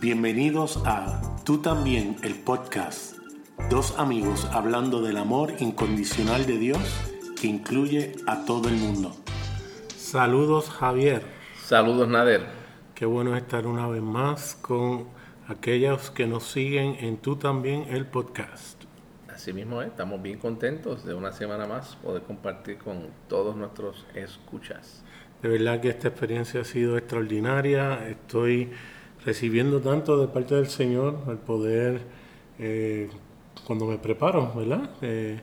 Bienvenidos a Tú también, el podcast. Dos amigos hablando del amor incondicional de Dios que incluye a todo el mundo. Saludos Javier. Saludos Nader. Qué bueno estar una vez más con aquellos que nos siguen en Tú también, el podcast. Así mismo, estamos bien contentos de una semana más poder compartir con todos nuestros escuchas. De verdad que esta experiencia ha sido extraordinaria. Estoy recibiendo tanto de parte del Señor el poder, eh, cuando me preparo, ¿verdad? Eh,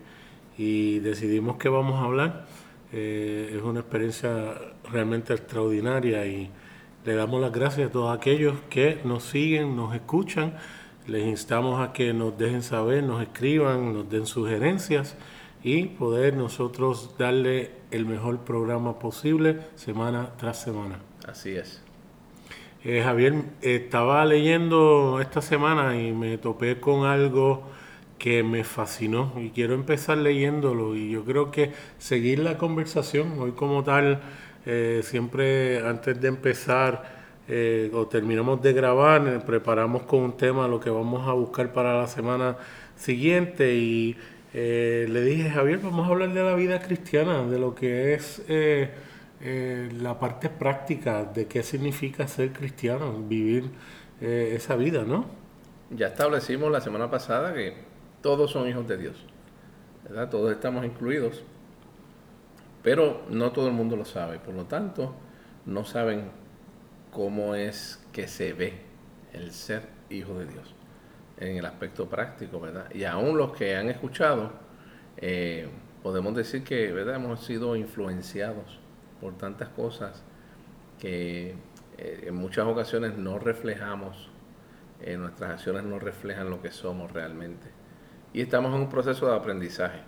y decidimos que vamos a hablar. Eh, es una experiencia realmente extraordinaria y le damos las gracias a todos aquellos que nos siguen, nos escuchan. Les instamos a que nos dejen saber, nos escriban, nos den sugerencias y poder nosotros darle el mejor programa posible semana tras semana. Así es. Eh, Javier, estaba leyendo esta semana y me topé con algo que me fascinó y quiero empezar leyéndolo. Y yo creo que seguir la conversación hoy como tal, eh, siempre antes de empezar eh, o terminamos de grabar, preparamos con un tema lo que vamos a buscar para la semana siguiente. Y le dije, Javier, vamos a hablar de la vida cristiana, de lo que es eh, la parte práctica de qué significa ser cristiano, vivir eh, esa vida, ¿no? Ya establecimos la semana pasada que todos son hijos de Dios, ¿verdad? Todos estamos incluidos, pero no todo el mundo lo sabe, por lo tanto, no saben cómo es que se ve el ser hijo de Dios en el aspecto práctico, ¿verdad? Y aún los que han escuchado, eh, podemos decir que, ¿verdad? Hemos sido influenciados por tantas cosas que eh, en muchas ocasiones no reflejamos, eh, nuestras acciones no reflejan lo que somos realmente. Y estamos en un proceso de aprendizaje,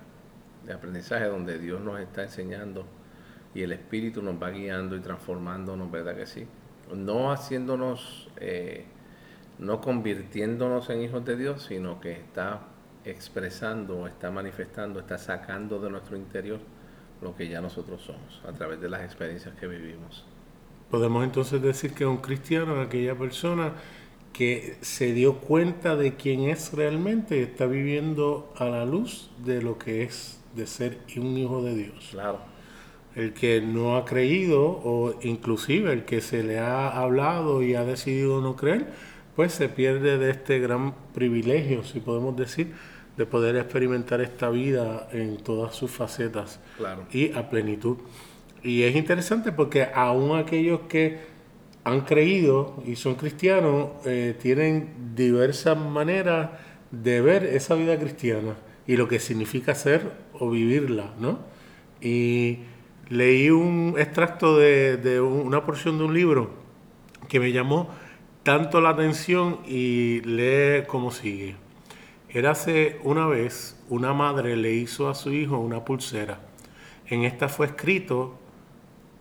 de aprendizaje donde Dios nos está enseñando y el Espíritu nos va guiando y transformándonos, ¿verdad que sí? No haciéndonos, eh, no convirtiéndonos en hijos de Dios, sino que está expresando, está manifestando, está sacando de nuestro interior lo que ya nosotros somos a través de las experiencias que vivimos. Podemos entonces decir que un cristiano es aquella persona que se dio cuenta de quién es realmente, está viviendo a la luz de lo que es de ser un hijo de Dios. Claro. El que no ha creído o inclusive el que se le ha hablado y ha decidido no creer, pues se pierde de este gran privilegio, si podemos decir, de poder experimentar esta vida en todas sus facetas y a plenitud. Y es interesante porque aún aquellos que han creído y son cristianos eh, tienen diversas maneras de ver esa vida cristiana y lo que significa ser o vivirla, ¿no? Y leí un extracto de, de una porción de un libro que me llamó tanto la atención y lee como sigue. Érase una vez una madre le hizo a su hijo una pulsera. En esta fue escrito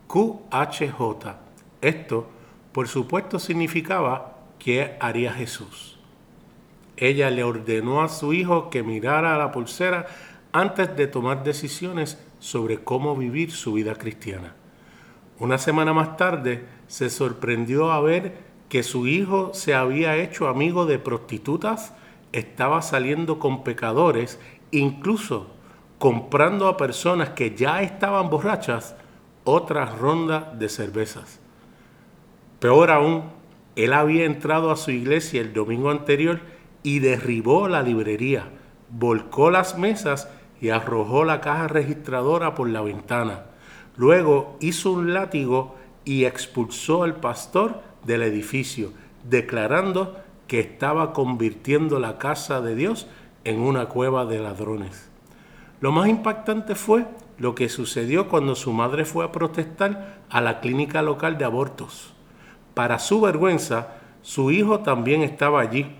QHJ. Esto, por supuesto, significaba que haría Jesús. Ella le ordenó a su hijo que mirara a la pulsera antes de tomar decisiones sobre cómo vivir su vida cristiana. Una semana más tarde se sorprendió a ver que su hijo se había hecho amigo de prostitutas estaba saliendo con pecadores, incluso comprando a personas que ya estaban borrachas otra ronda de cervezas. Peor aún, él había entrado a su iglesia el domingo anterior y derribó la librería, volcó las mesas y arrojó la caja registradora por la ventana. Luego hizo un látigo y expulsó al pastor del edificio, declarando que estaba convirtiendo la casa de Dios en una cueva de ladrones. Lo más impactante fue lo que sucedió cuando su madre fue a protestar a la clínica local de abortos. Para su vergüenza, su hijo también estaba allí,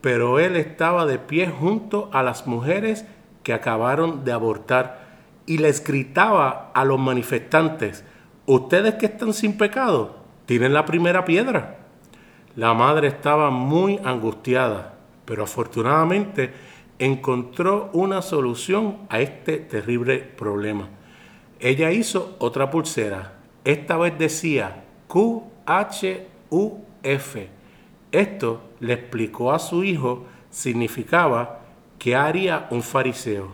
pero él estaba de pie junto a las mujeres que acabaron de abortar y les gritaba a los manifestantes, ustedes que están sin pecado, tienen la primera piedra. La madre estaba muy angustiada, pero afortunadamente encontró una solución a este terrible problema. Ella hizo otra pulsera. Esta vez decía QHUF Esto le explicó a su hijo significaba que haría un fariseo.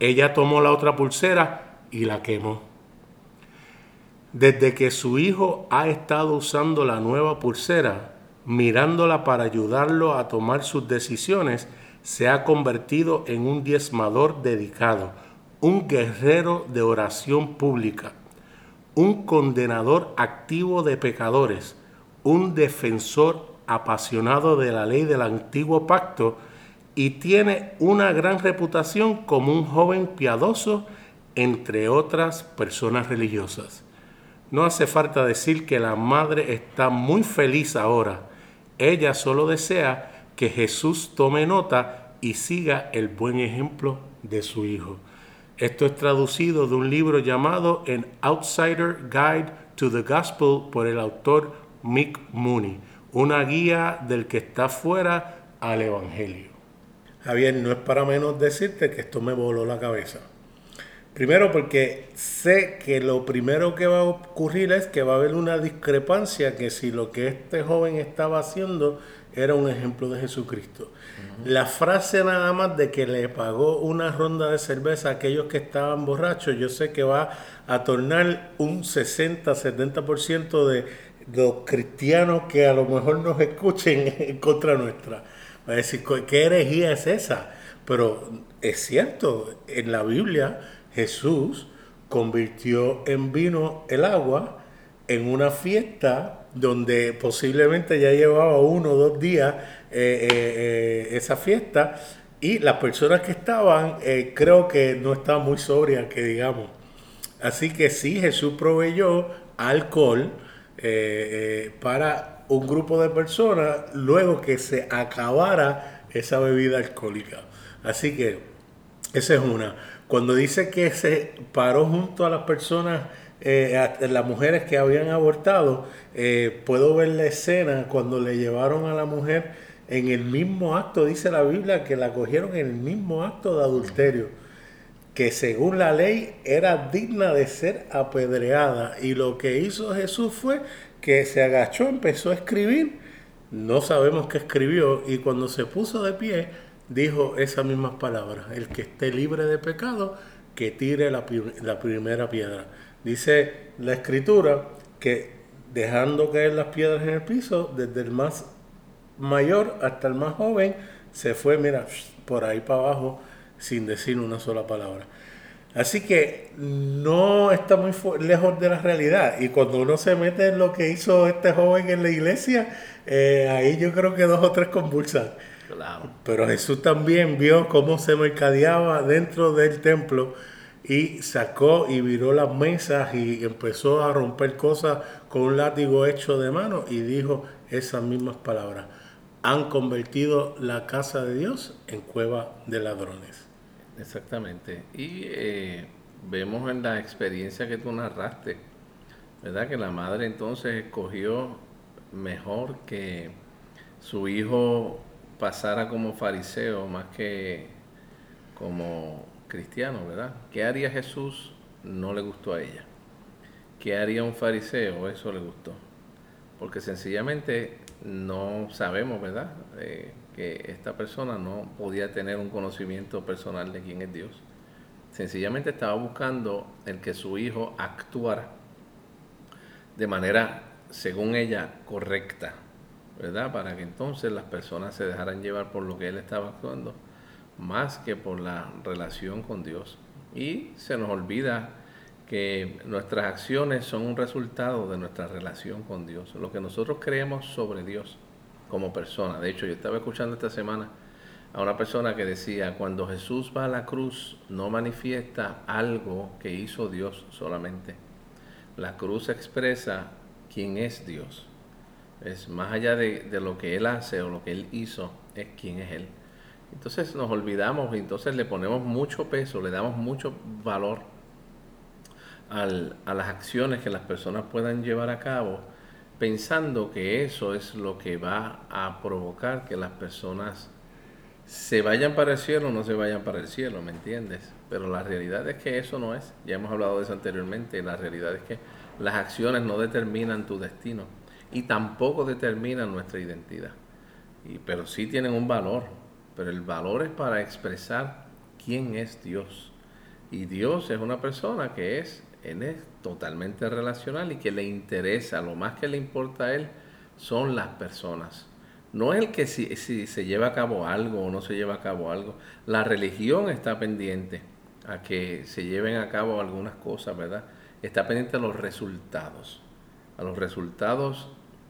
Ella tomó la otra pulsera y la quemó. Desde que su hijo ha estado usando la nueva pulsera, mirándola para ayudarlo a tomar sus decisiones, se ha convertido en un diezmador dedicado, un guerrero de oración pública, un condenador activo de pecadores, un defensor apasionado de la ley del antiguo pacto y tiene una gran reputación como un joven piadoso entre otras personas religiosas. No hace falta decir que la madre está muy feliz ahora. Ella solo desea que Jesús tome nota y siga el buen ejemplo de su hijo. Esto es traducido de un libro llamado An Outsider Guide to the Gospel por el autor Mick Mooney, una guía del que está fuera al Evangelio. Javier, no es para menos decirte que esto me voló la cabeza. Primero porque sé que lo primero que va a ocurrir es que va a haber una discrepancia que si lo que este joven estaba haciendo era un ejemplo de Jesucristo. La frase nada más de que le pagó una ronda de cerveza a aquellos que estaban borrachos, yo sé que va a tornar un 60-70% de los cristianos que a lo mejor nos escuchen en contra nuestra. Va a decir, ¿qué herejía es esa? Pero es cierto, en la Biblia Jesús convirtió en vino el agua en una fiesta donde posiblemente ya llevaba uno o dos días eh, eh, eh, esa fiesta y las personas que estaban creo que no estaban muy sobrias, que digamos. Así que sí, Jesús proveyó alcohol para un grupo de personas luego que se acabara esa bebida alcohólica. Así que esa es una. Cuando dice que se paró junto a las personas, eh, las mujeres que habían abortado, eh, puedo ver la escena cuando le llevaron a la mujer en el mismo acto, dice la Biblia, que la cogieron en el mismo acto de adulterio, que según la ley era digna de ser apedreada. Y lo que hizo Jesús fue que se agachó, empezó a escribir, no sabemos qué escribió, y cuando se puso de pie, dijo esas mismas palabras, el que esté libre de pecado, que tire la, primera piedra. Dice la escritura que dejando caer las piedras en el piso, desde el más mayor hasta el más joven, se fue, mira, por ahí para abajo, sin decir una sola palabra. Así que no está muy lejos de la realidad. Y cuando uno se mete en lo que hizo este joven en la iglesia, eh, ahí yo creo que dos o tres convulsan. Pero Jesús también vio cómo se mercadeaba dentro del templo y sacó y viró las mesas y empezó a romper cosas con un látigo hecho de mano y dijo esas mismas palabras. Han convertido la casa de Dios en cueva de ladrones. Exactamente. Y eh, vemos en la experiencia que tú narraste, ¿verdad? Que la madre entonces escogió mejor que su hijo pasara como fariseo más que como cristiano, ¿verdad? ¿Qué haría Jesús? No le gustó a ella. ¿Qué haría un fariseo? Eso le gustó. Porque sencillamente no sabemos, ¿verdad? Eh, que esta persona no podía tener un conocimiento personal de quién es Dios. Sencillamente estaba buscando el que su hijo actuara de manera, según ella, correcta, ¿verdad? Para que entonces las personas se dejaran llevar por lo que él estaba actuando, más que por la relación con Dios. Y se nos olvida que nuestras acciones son un resultado de nuestra relación con Dios, lo que nosotros creemos sobre Dios como persona. De hecho, yo estaba escuchando esta semana a una persona que decía, cuando Jesús va a la cruz, no manifiesta algo que hizo Dios solamente. La cruz expresa quién es Dios. Es más allá de, lo que Él hace o lo que Él hizo, es quién es Él. Entonces nos olvidamos y entonces le ponemos mucho peso, le damos mucho valor a las acciones que las personas puedan llevar a cabo, pensando que eso es lo que va a provocar que las personas se vayan para el cielo o no se vayan para el cielo, ¿me entiendes? Pero la realidad es que eso no es, ya hemos hablado de eso anteriormente, la realidad es que las acciones no determinan tu destino y tampoco determinan nuestra identidad. Y, pero sí tienen un valor, pero el valor es para expresar quién es Dios. Y Dios es una persona que es, él es totalmente relacional y que le interesa, lo más que le importa a él son las personas. No es el que si, si se lleva a cabo algo o no se lleva a cabo algo. La religión está pendiente a que se lleven a cabo algunas cosas, ¿verdad? Está pendiente a los resultados, a los resultados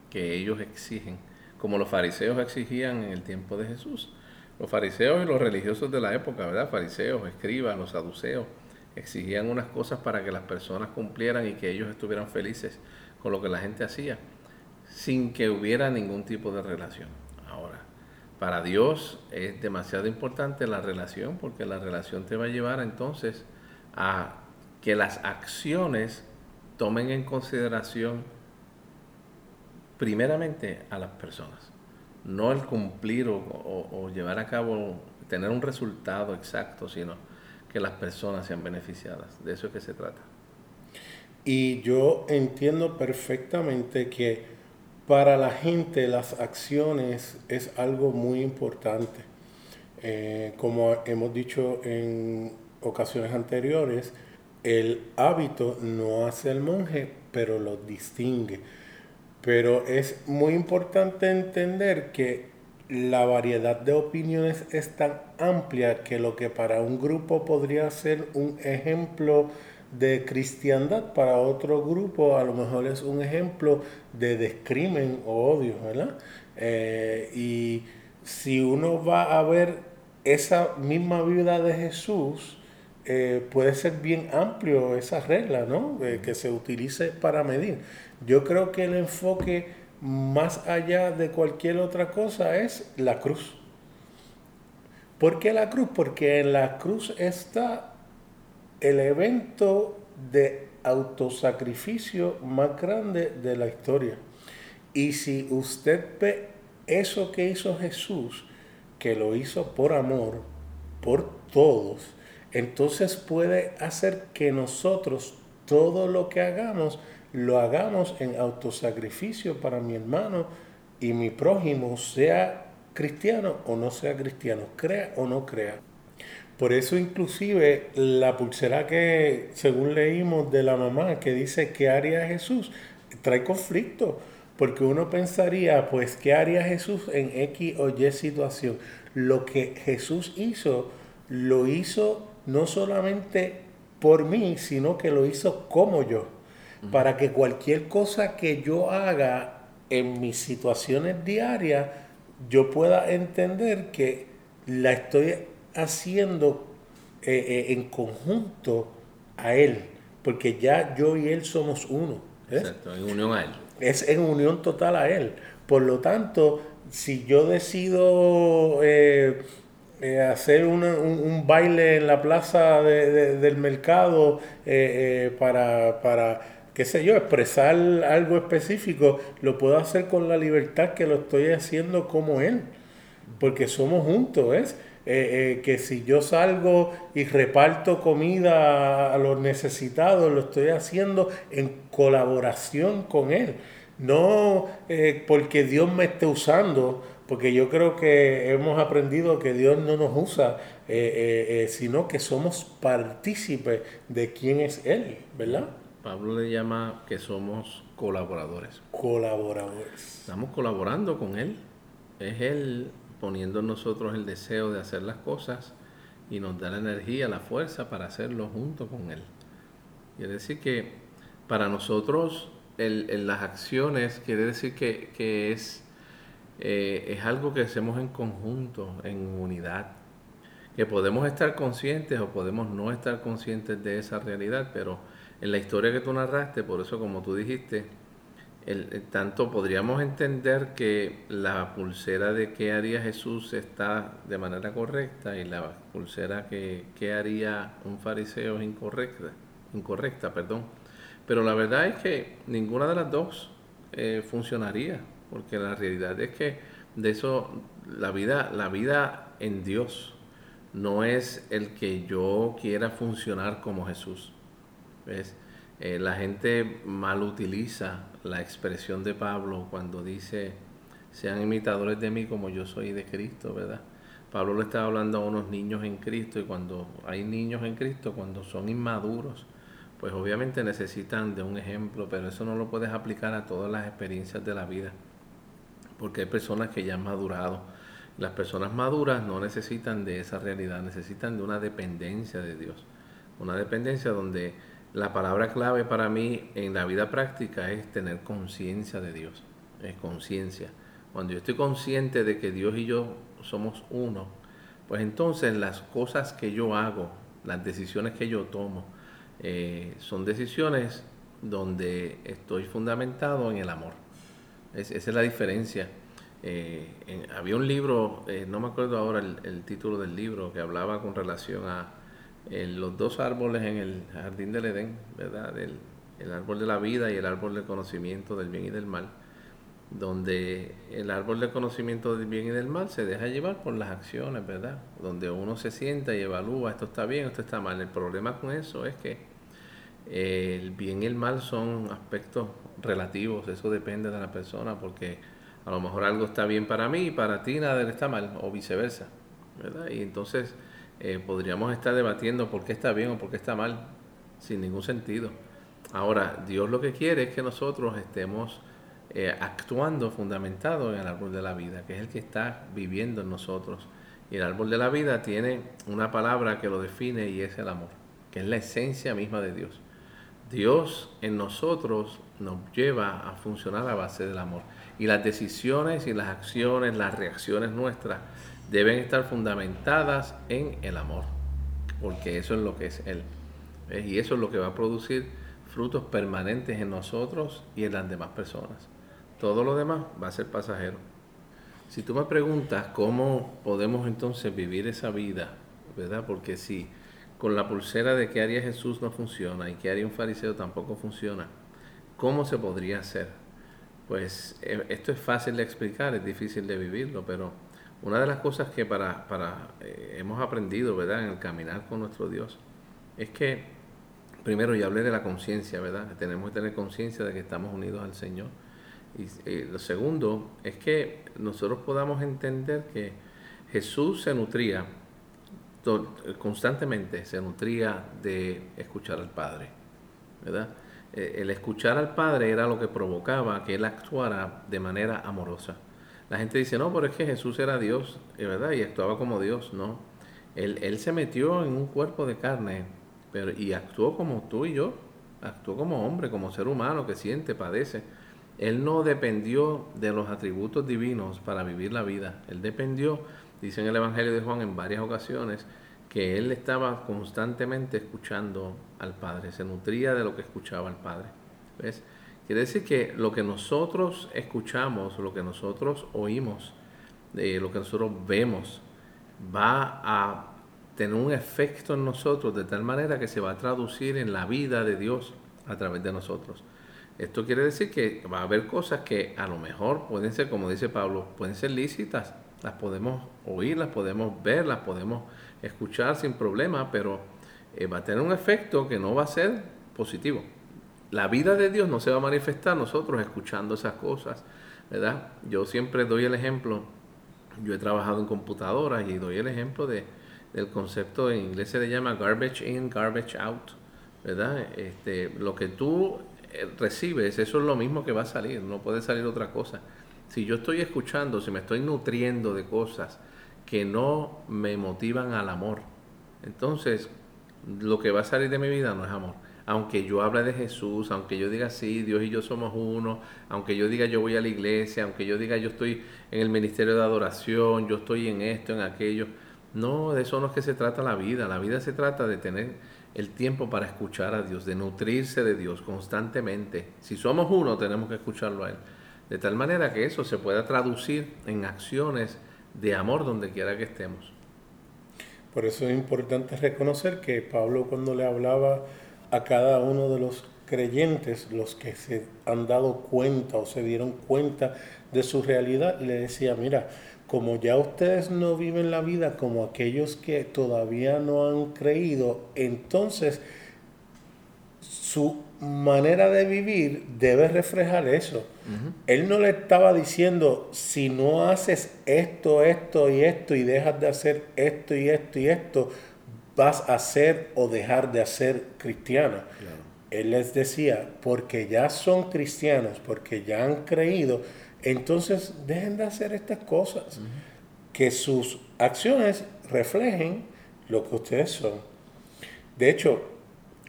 que ellos exigen, como los fariseos exigían en el tiempo de Jesús. Los fariseos y los religiosos de la época, ¿verdad? Fariseos, escribas, los saduceos, exigían unas cosas para que las personas cumplieran y que ellos estuvieran felices con lo que la gente hacía, sin que hubiera ningún tipo de relación. Ahora, para Dios es demasiado importante la relación, porque la relación te va a llevar entonces a que las acciones tomen en consideración primeramente a las personas no el cumplir o, llevar a cabo, tener un resultado exacto, sino que las personas sean beneficiadas. De eso es que se trata. Y yo entiendo perfectamente que para la gente las acciones es algo muy importante. Eh, como hemos dicho en ocasiones anteriores, el hábito no hace al monje, pero lo distingue. Pero es muy importante entender que la variedad de opiniones es tan amplia que lo que para un grupo podría ser un ejemplo de cristiandad, para otro grupo a lo mejor es un ejemplo de descrimen o odio, ¿verdad? Eh, y si uno va a ver esa misma vida de Jesús, eh, puede ser bien amplio esa regla, ¿no? Eh, que se utilice para medir. Yo creo que el enfoque más allá de cualquier otra cosa es la cruz. ¿Por qué la cruz? Porque en la cruz está el evento de autosacrificio más grande de la historia. Y si usted ve eso que hizo Jesús, que lo hizo por amor, por todos, entonces puede hacer que nosotros todo lo que hagamos lo hagamos en autosacrificio para mi hermano y mi prójimo, sea cristiano o no sea cristiano, crea o no crea. Por eso inclusive la pulsera que según leímos de la mamá que dice ¿qué haría Jesús? trae conflicto, porque uno pensaría pues ¿qué haría Jesús en X o Y situación? Lo que Jesús hizo, lo hizo no solamente por mí, sino que lo hizo como yo para que cualquier cosa que yo haga en mis situaciones diarias, yo pueda entender que la estoy haciendo eh, eh, en conjunto a Él, porque ya yo y Él somos uno. Exacto, en unión a Él. Es en unión total a Él. Por lo tanto, si yo decido eh, hacer un, baile en la plaza del mercado para, para qué sé yo, expresar algo específico, lo puedo hacer con la libertad que lo estoy haciendo como Él, porque somos juntos, ¿ves? Eh, eh, que si yo salgo y reparto comida a los necesitados, lo estoy haciendo en colaboración con Él. No eh, porque Dios me esté usando, porque yo creo que hemos aprendido que Dios no nos usa, sino que somos partícipes de quién es Él, ¿verdad? Pablo le llama que somos colaboradores. Colaboradores. Estamos colaborando con Él. Es Él poniendo en nosotros el deseo de hacer las cosas y nos da la energía, la fuerza para hacerlo junto con Él. Quiere decir que para nosotros el, las acciones quiere decir que, es, eh, es algo que hacemos en conjunto, en unidad. Que podemos estar conscientes o podemos no estar conscientes de esa realidad, pero en la historia que tú narraste, por eso como tú dijiste, el, tanto podríamos entender que la pulsera de qué haría Jesús está de manera correcta y la pulsera que qué haría un fariseo es incorrecta, incorrecta, perdón. Pero la verdad es que ninguna de las dos eh, funcionaría, porque la realidad es que de eso la vida, la vida en Dios no es el que yo quiera funcionar como Jesús. Eh, la gente mal utiliza la expresión de Pablo cuando dice, sean imitadores de mí como yo soy de Cristo, ¿verdad? Pablo le estaba hablando a unos niños en Cristo y cuando hay niños en Cristo, cuando son inmaduros, pues obviamente necesitan de un ejemplo, pero eso no lo puedes aplicar a todas las experiencias de la vida, porque hay personas que ya han madurado. Las personas maduras no necesitan de esa realidad, necesitan de una dependencia de Dios, una dependencia donde la palabra clave para mí en la vida práctica es tener conciencia de Dios, es conciencia. Cuando yo estoy consciente de que Dios y yo somos uno, pues entonces las cosas que yo hago, las decisiones que yo tomo, eh, son decisiones donde estoy fundamentado en el amor. esa es la diferencia. Eh, había un libro, eh, no me acuerdo ahora el, título del libro, que hablaba con relación a los dos árboles en el jardín del Edén, ¿verdad? el árbol de la vida y el árbol del conocimiento del bien y del mal donde el árbol del conocimiento del bien y del mal se deja llevar por las acciones, ¿verdad? Donde uno se sienta y evalúa, esto está bien, esto está mal. El problema con eso es que eh, el bien y el mal son aspectos relativos, eso depende de la persona, porque a lo mejor algo está bien para mí y para ti nada está mal, o viceversa, ¿verdad? Y entonces eh, podríamos estar debatiendo por qué está bien o por qué está mal, sin ningún sentido. Ahora, Dios lo que quiere es que nosotros estemos eh, actuando fundamentado en el árbol de la vida, que es el que está viviendo en nosotros. Y el árbol de la vida tiene una palabra que lo define y es el amor, que es la esencia misma de Dios. Dios en nosotros nos lleva a funcionar a base del amor. Y las decisiones y las acciones, las reacciones nuestras deben estar fundamentadas en el amor, porque eso es lo que es Él. Y eso es lo que va a producir frutos permanentes en nosotros y en las demás personas. Todo lo demás va a ser pasajero. Si tú me preguntas cómo podemos entonces vivir esa vida, ¿verdad? Porque si con la pulsera de qué haría Jesús no funciona y qué haría un fariseo tampoco funciona, ¿cómo se podría hacer? Pues eh, esto es fácil de explicar, es difícil de vivirlo, pero una de las cosas que para, para eh, hemos aprendido, ¿verdad? En el caminar con nuestro Dios, es que primero ya hablé de la conciencia, ¿verdad? Tenemos que tener conciencia de que estamos unidos al Señor y lo segundo es que nosotros podamos entender que Jesús se nutría constantemente, se nutría de escuchar al Padre, ¿verdad? Eh, el escuchar al Padre era lo que provocaba que Él actuara de manera amorosa. La gente dice, no, pero es que Jesús era Dios, ¿verdad? Y actuaba como Dios, no. Él, él se metió en un cuerpo de carne pero, y actuó como tú y yo, actuó como hombre, como ser humano que siente, padece él no dependió de los atributos divinos para vivir la vida. Él dependió, dice en el Evangelio de Juan en varias ocasiones, que él estaba constantemente escuchando al Padre, se nutría de lo que escuchaba al Padre. ¿Ves? Quiere decir que lo que nosotros escuchamos, lo que nosotros oímos, eh, lo que nosotros vemos, va a tener un efecto en nosotros de tal manera que se va a traducir en la vida de Dios a través de nosotros. Esto quiere decir que va a haber cosas que a lo mejor pueden ser, como dice Pablo, pueden ser lícitas, las podemos oír, las podemos ver, las podemos escuchar sin problema, pero eh, va a tener un efecto que no va a ser positivo. La vida de Dios no se va a manifestar nosotros escuchando esas cosas, ¿verdad? Yo siempre doy el ejemplo, yo he trabajado en computadoras y doy el ejemplo de, del concepto en inglés se le llama garbage in, garbage out, ¿verdad? Este, lo que tú eh, recibes, eso es lo mismo que va a salir, no puede salir otra cosa. Si yo estoy escuchando, si me estoy nutriendo de cosas que no me motivan al amor, entonces lo que va a salir de mi vida no es amor. Aunque yo hable de Jesús, aunque yo diga sí, Dios y yo somos uno, aunque yo diga yo voy a la iglesia, aunque yo diga yo estoy en el ministerio de adoración, yo estoy en esto, en aquello, no, de eso no es que se trata la vida. La vida se trata de tener el tiempo para escuchar a Dios, de nutrirse de Dios constantemente. Si somos uno, tenemos que escucharlo a Él. De tal manera que eso se pueda traducir en acciones de amor donde quiera que estemos. Por eso es importante reconocer que Pablo cuando le hablaba a cada uno de los creyentes, los que se han dado cuenta o se dieron cuenta de su realidad, le decía, mira, como ya ustedes no viven la vida como aquellos que todavía no han creído, entonces su manera de vivir debe reflejar eso. Él no le estaba diciendo, si no haces esto, esto y esto y dejas de hacer esto y esto y esto, vas a ser o dejar de ser cristiano. Él les decía, porque ya son cristianos, porque ya han creído, entonces dejen de hacer estas cosas. Que sus acciones reflejen lo que ustedes son. De hecho,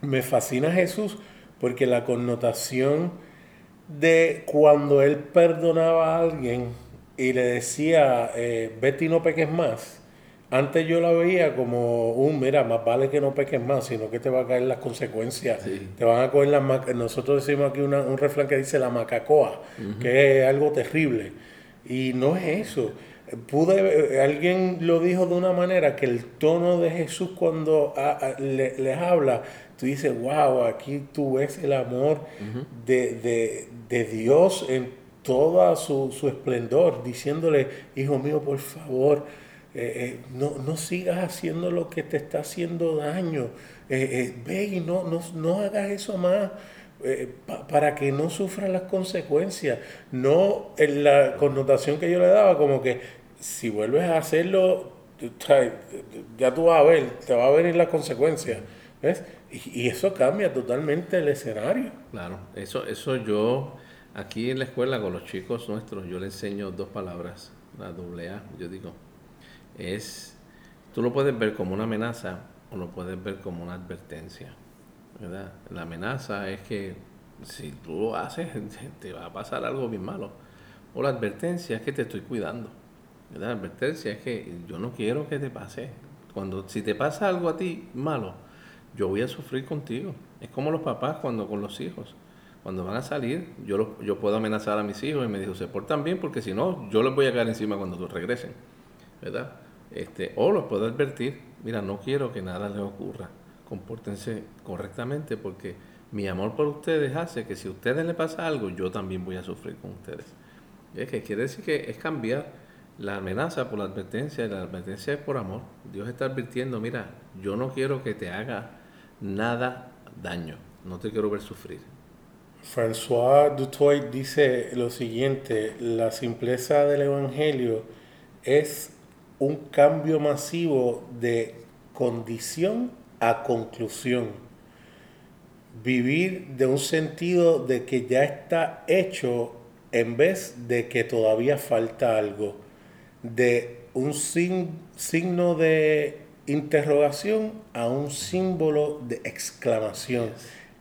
me fascina Jesús porque la connotación de cuando él perdonaba a alguien y le decía, eh, no peques más, antes yo la veía como un, mira, más vale que no peques más, sino que te va a caer las consecuencias. Te van a coger las Nosotros decimos aquí un refrán que dice la macacoa, que es algo terrible. Y no es eso. Pude, alguien lo dijo de una manera que el tono de Jesús cuando les habla tú dices, wow, aquí tú ves el amor de, Dios en todo su, esplendor, diciéndole, hijo mío, por favor, eh, eh, no, sigas haciendo lo que te está haciendo daño, eh, ve y no, no, hagas eso más. para que no sufran las consecuencias, no en la connotación que yo le daba, como que si vuelves a hacerlo, ya tú vas a ver, te va a venir las consecuencias. ¿Ves? Y, eso cambia totalmente el escenario. Claro, eso, eso yo, aquí en la escuela con los chicos nuestros, yo les enseño dos palabras, la doble A, yo digo, es, tú lo puedes ver como una amenaza o lo puedes ver como una advertencia, ¿verdad? La amenaza es que si tú lo haces, te va a pasar algo bien malo. O la advertencia es que te estoy cuidando. La advertencia es que yo no quiero que te pase. Cuando, si te pasa algo a ti malo, yo voy a sufrir contigo. Es como los papás cuando con los hijos. Cuando van a salir, yo, yo puedo amenazar a mis hijos y me dijo, se portan bien porque si no, yo les voy a caer encima cuando regresen. ¿Verdad? Este, o los puedo advertir, mira, no quiero que nada les ocurra. Compórtense correctamente porque mi amor por ustedes hace que si a ustedes les pasa algo, yo también voy a sufrir con ustedes. Es que quiere decir que es cambiar la amenaza por la advertencia y la advertencia es por amor. Dios está advirtiendo, mira, yo no quiero que te haga nada daño. No te quiero ver sufrir. François Dutoit dice lo siguiente, la simpleza del Evangelio es un cambio masivo de condición a conclusión. Vivir de un sentido de que ya está hecho en vez de que todavía falta algo. De un signo de interrogación a un símbolo de exclamación.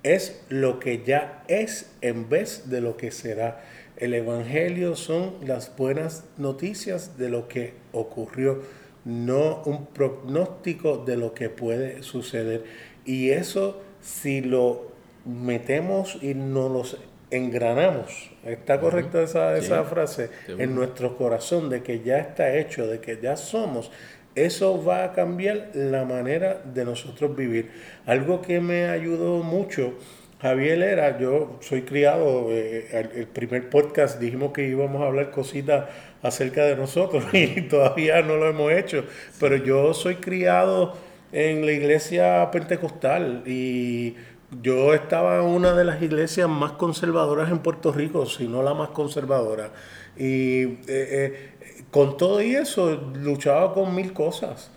Es lo que ya es en vez de lo que será. El Evangelio son las buenas noticias de lo que ocurrió, no un pronóstico de lo que puede suceder. Y eso si lo metemos y no los engranamos, está correcta esa, esa frase, en nuestro corazón de que ya está hecho, de que ya somos, eso va a cambiar la manera de nosotros vivir. Algo que me ayudó mucho, Javier era, yo soy criado, eh, el, primer podcast dijimos que íbamos a hablar cositas acerca de nosotros y todavía no lo hemos hecho, pero yo soy criado en la iglesia pentecostal y yo estaba en una de las iglesias más conservadoras en Puerto Rico, si no la más conservadora. Y eh, eh, con todo y eso, luchaba con mil cosas.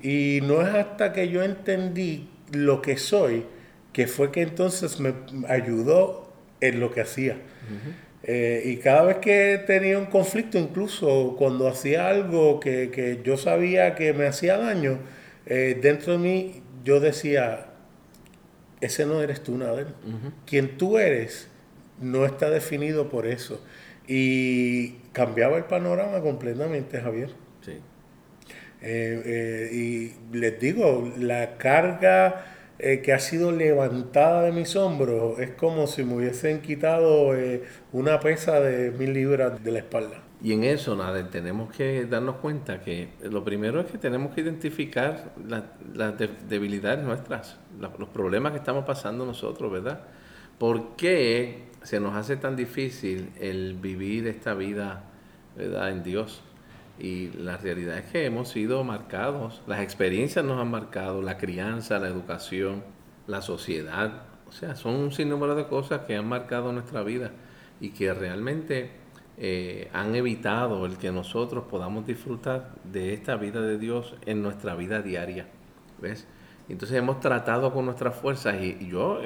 Y no es hasta que yo entendí lo que soy, que fue que entonces me ayudó en lo que hacía. Eh, y cada vez que tenía un conflicto, incluso cuando hacía algo que, yo sabía que me hacía daño, eh, dentro de mí yo decía, ese no eres tú, nada. Quien tú eres no está definido por eso. Y cambiaba el panorama completamente, Javier. Sí. Eh, eh, y les digo, la carga eh, que ha sido levantada de mis hombros es como si me hubiesen quitado una pesa de mil libras de la espalda. Y en eso, nada, tenemos que darnos cuenta que lo primero es que tenemos que identificar las debilidades nuestras, los problemas que estamos pasando nosotros, ¿verdad? ¿Por qué se nos hace tan difícil el vivir esta vida en Dios. Y la realidad es que hemos sido marcados, las experiencias nos han marcado, la crianza, la educación, la sociedad, O sea, son un sinnúmero de cosas que han marcado nuestra vida y que realmente eh, han evitado el que nosotros podamos disfrutar de esta vida de Dios en nuestra vida diaria. ¿Ves? Entonces hemos tratado con nuestras fuerzas y, yo,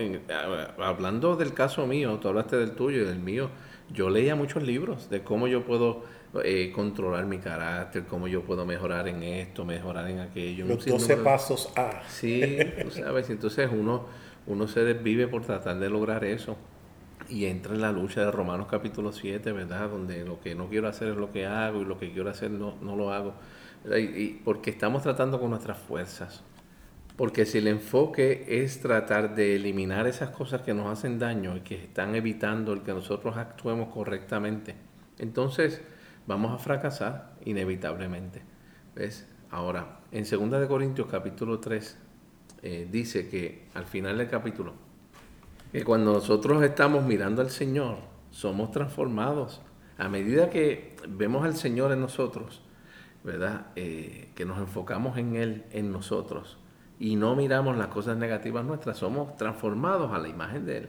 hablando del caso mío, tú hablaste del tuyo y del mío, yo leía muchos libros de cómo yo puedo eh, controlar mi carácter, cómo yo puedo mejorar en esto, mejorar en aquello. Los 12 pasos A. Sí, tú sabes, entonces uno, uno se desvive por tratar de lograr eso y entra en la lucha de Romanos capítulo 7, ¿verdad? Donde lo que no quiero hacer es lo que hago y lo que quiero hacer no, no lo hago. Y, porque estamos tratando con nuestras fuerzas. Porque si el enfoque es tratar de eliminar esas cosas que nos hacen daño y que están evitando el que nosotros actuemos correctamente, entonces vamos a fracasar inevitablemente. ¿Ves? Ahora, en 2 de Corintios capítulo 3 eh, dice que al final del capítulo, que cuando nosotros estamos mirando al Señor, somos transformados. A medida que vemos al Señor en nosotros, ¿verdad? Eh, que nos enfocamos en Él, en nosotros, y no miramos las cosas negativas nuestras, somos transformados a la imagen de Él.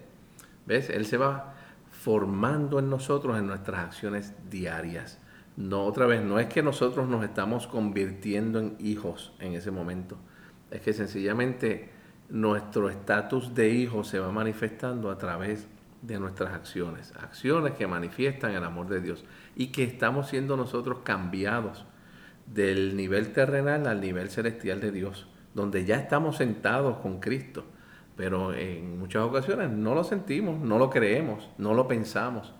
¿Ves? Él se va formando en nosotros en nuestras acciones diarias. No, otra vez, no es que nosotros nos estamos convirtiendo en hijos en ese momento. Es que sencillamente nuestro estatus de hijo se va manifestando a través de nuestras acciones. Acciones que manifiestan el amor de Dios y que estamos siendo nosotros cambiados del nivel terrenal al nivel celestial de Dios, donde ya estamos sentados con Cristo. Pero en muchas ocasiones no lo sentimos, no lo creemos, no lo pensamos.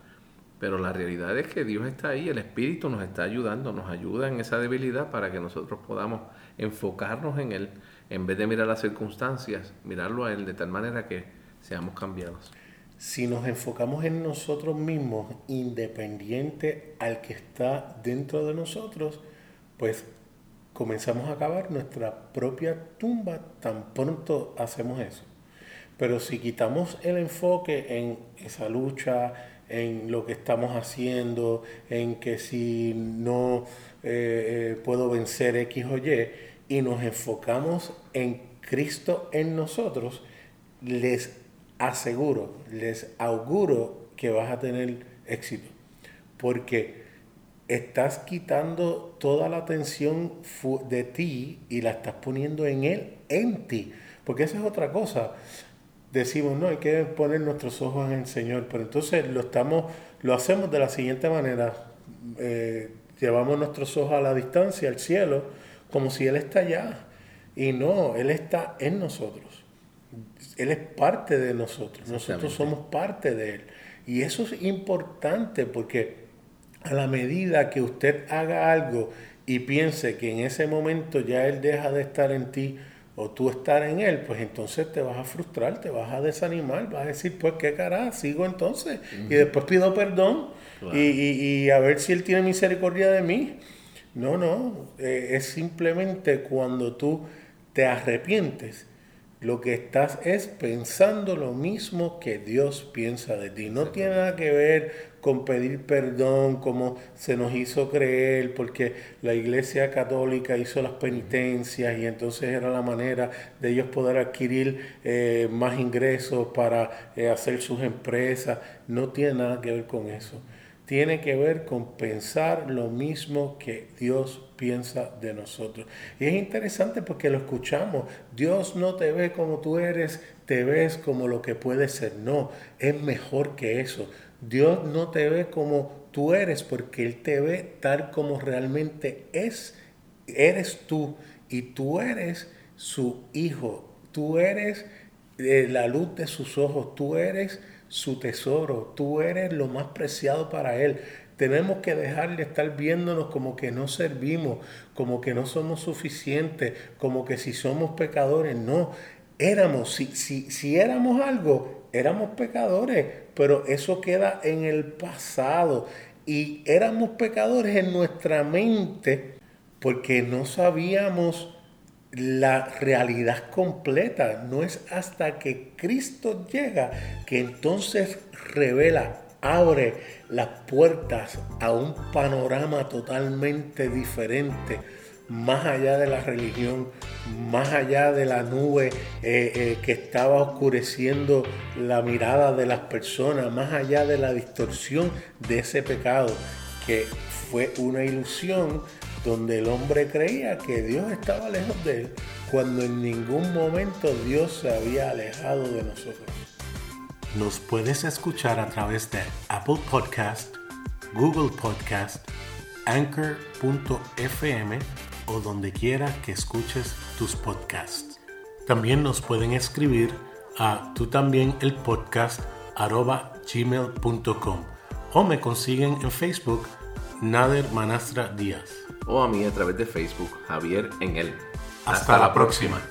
Pero la realidad es que Dios está ahí, el Espíritu nos está ayudando, nos ayuda en esa debilidad para que nosotros podamos enfocarnos en Él, en vez de mirar las circunstancias, mirarlo a Él de tal manera que seamos cambiados. Si nos enfocamos en nosotros mismos, independiente al que está dentro de nosotros, pues comenzamos a cavar nuestra propia tumba tan pronto hacemos eso. Pero si quitamos el enfoque en esa lucha, en lo que estamos haciendo, en que si no eh, eh, puedo vencer X o Y, y nos enfocamos en Cristo en nosotros, les aseguro, les auguro que vas a tener éxito. Porque estás quitando toda la atención de ti y la estás poniendo en Él, en ti. Porque esa es otra cosa. Decimos, no, hay que poner nuestros ojos en el Señor, pero entonces lo, estamos, lo hacemos de la siguiente manera, eh, llevamos nuestros ojos a la distancia, al cielo, como si Él está allá, y no, Él está en nosotros, Él es parte de nosotros, nosotros somos parte de Él, y eso es importante porque a la medida que usted haga algo y piense que en ese momento ya Él deja de estar en ti, o tú estar en él, pues entonces te vas a frustrar, te vas a desanimar, vas a decir, pues qué cara, sigo entonces. Y después pido perdón y, a ver si él tiene misericordia de mí. No, no, eh, es simplemente cuando tú te arrepientes, lo que estás es pensando lo mismo que Dios piensa de ti. No tiene nada que ver con pedir perdón como se nos hizo creer, porque la iglesia católica hizo las penitencias y entonces era la manera de ellos poder adquirir eh, más ingresos para eh, hacer sus empresas. No tiene nada que ver con eso. Tiene que ver con pensar lo mismo que Dios piensa de nosotros. Y es interesante porque lo escuchamos. Dios no te ve como tú eres, te ves como lo que puedes ser. No, es mejor que eso. Dios no te ve como tú eres porque Él te ve tal como realmente es. Eres tú y tú eres su hijo. Tú eres eh, la luz de sus ojos. Tú eres su tesoro. Tú eres lo más preciado para Él. Tenemos que dejar de estar viéndonos como que no servimos, como que no somos suficientes, como que si somos pecadores. No, éramos, si, si, si éramos algo, éramos pecadores, pero eso queda en el pasado. Y éramos pecadores en nuestra mente porque no sabíamos la realidad completa. No es hasta que Cristo llega que entonces revela, abre las puertas a un panorama totalmente diferente más allá de la religión, más allá de la nube eh, eh, que estaba oscureciendo la mirada de las personas, más allá de la distorsión de ese pecado, que fue una ilusión donde el hombre creía que Dios estaba lejos de él, cuando en ningún momento Dios se había alejado de nosotros. Nos puedes escuchar a través de Apple Podcast, Google Podcast, Anchor.fm o donde quiera que escuches tus podcasts. También nos pueden escribir a tú también el podcast arroba gmail.com o me consiguen en Facebook Nader Manastra Díaz. O a mí a través de Facebook Javier en él. Hasta, la próxima.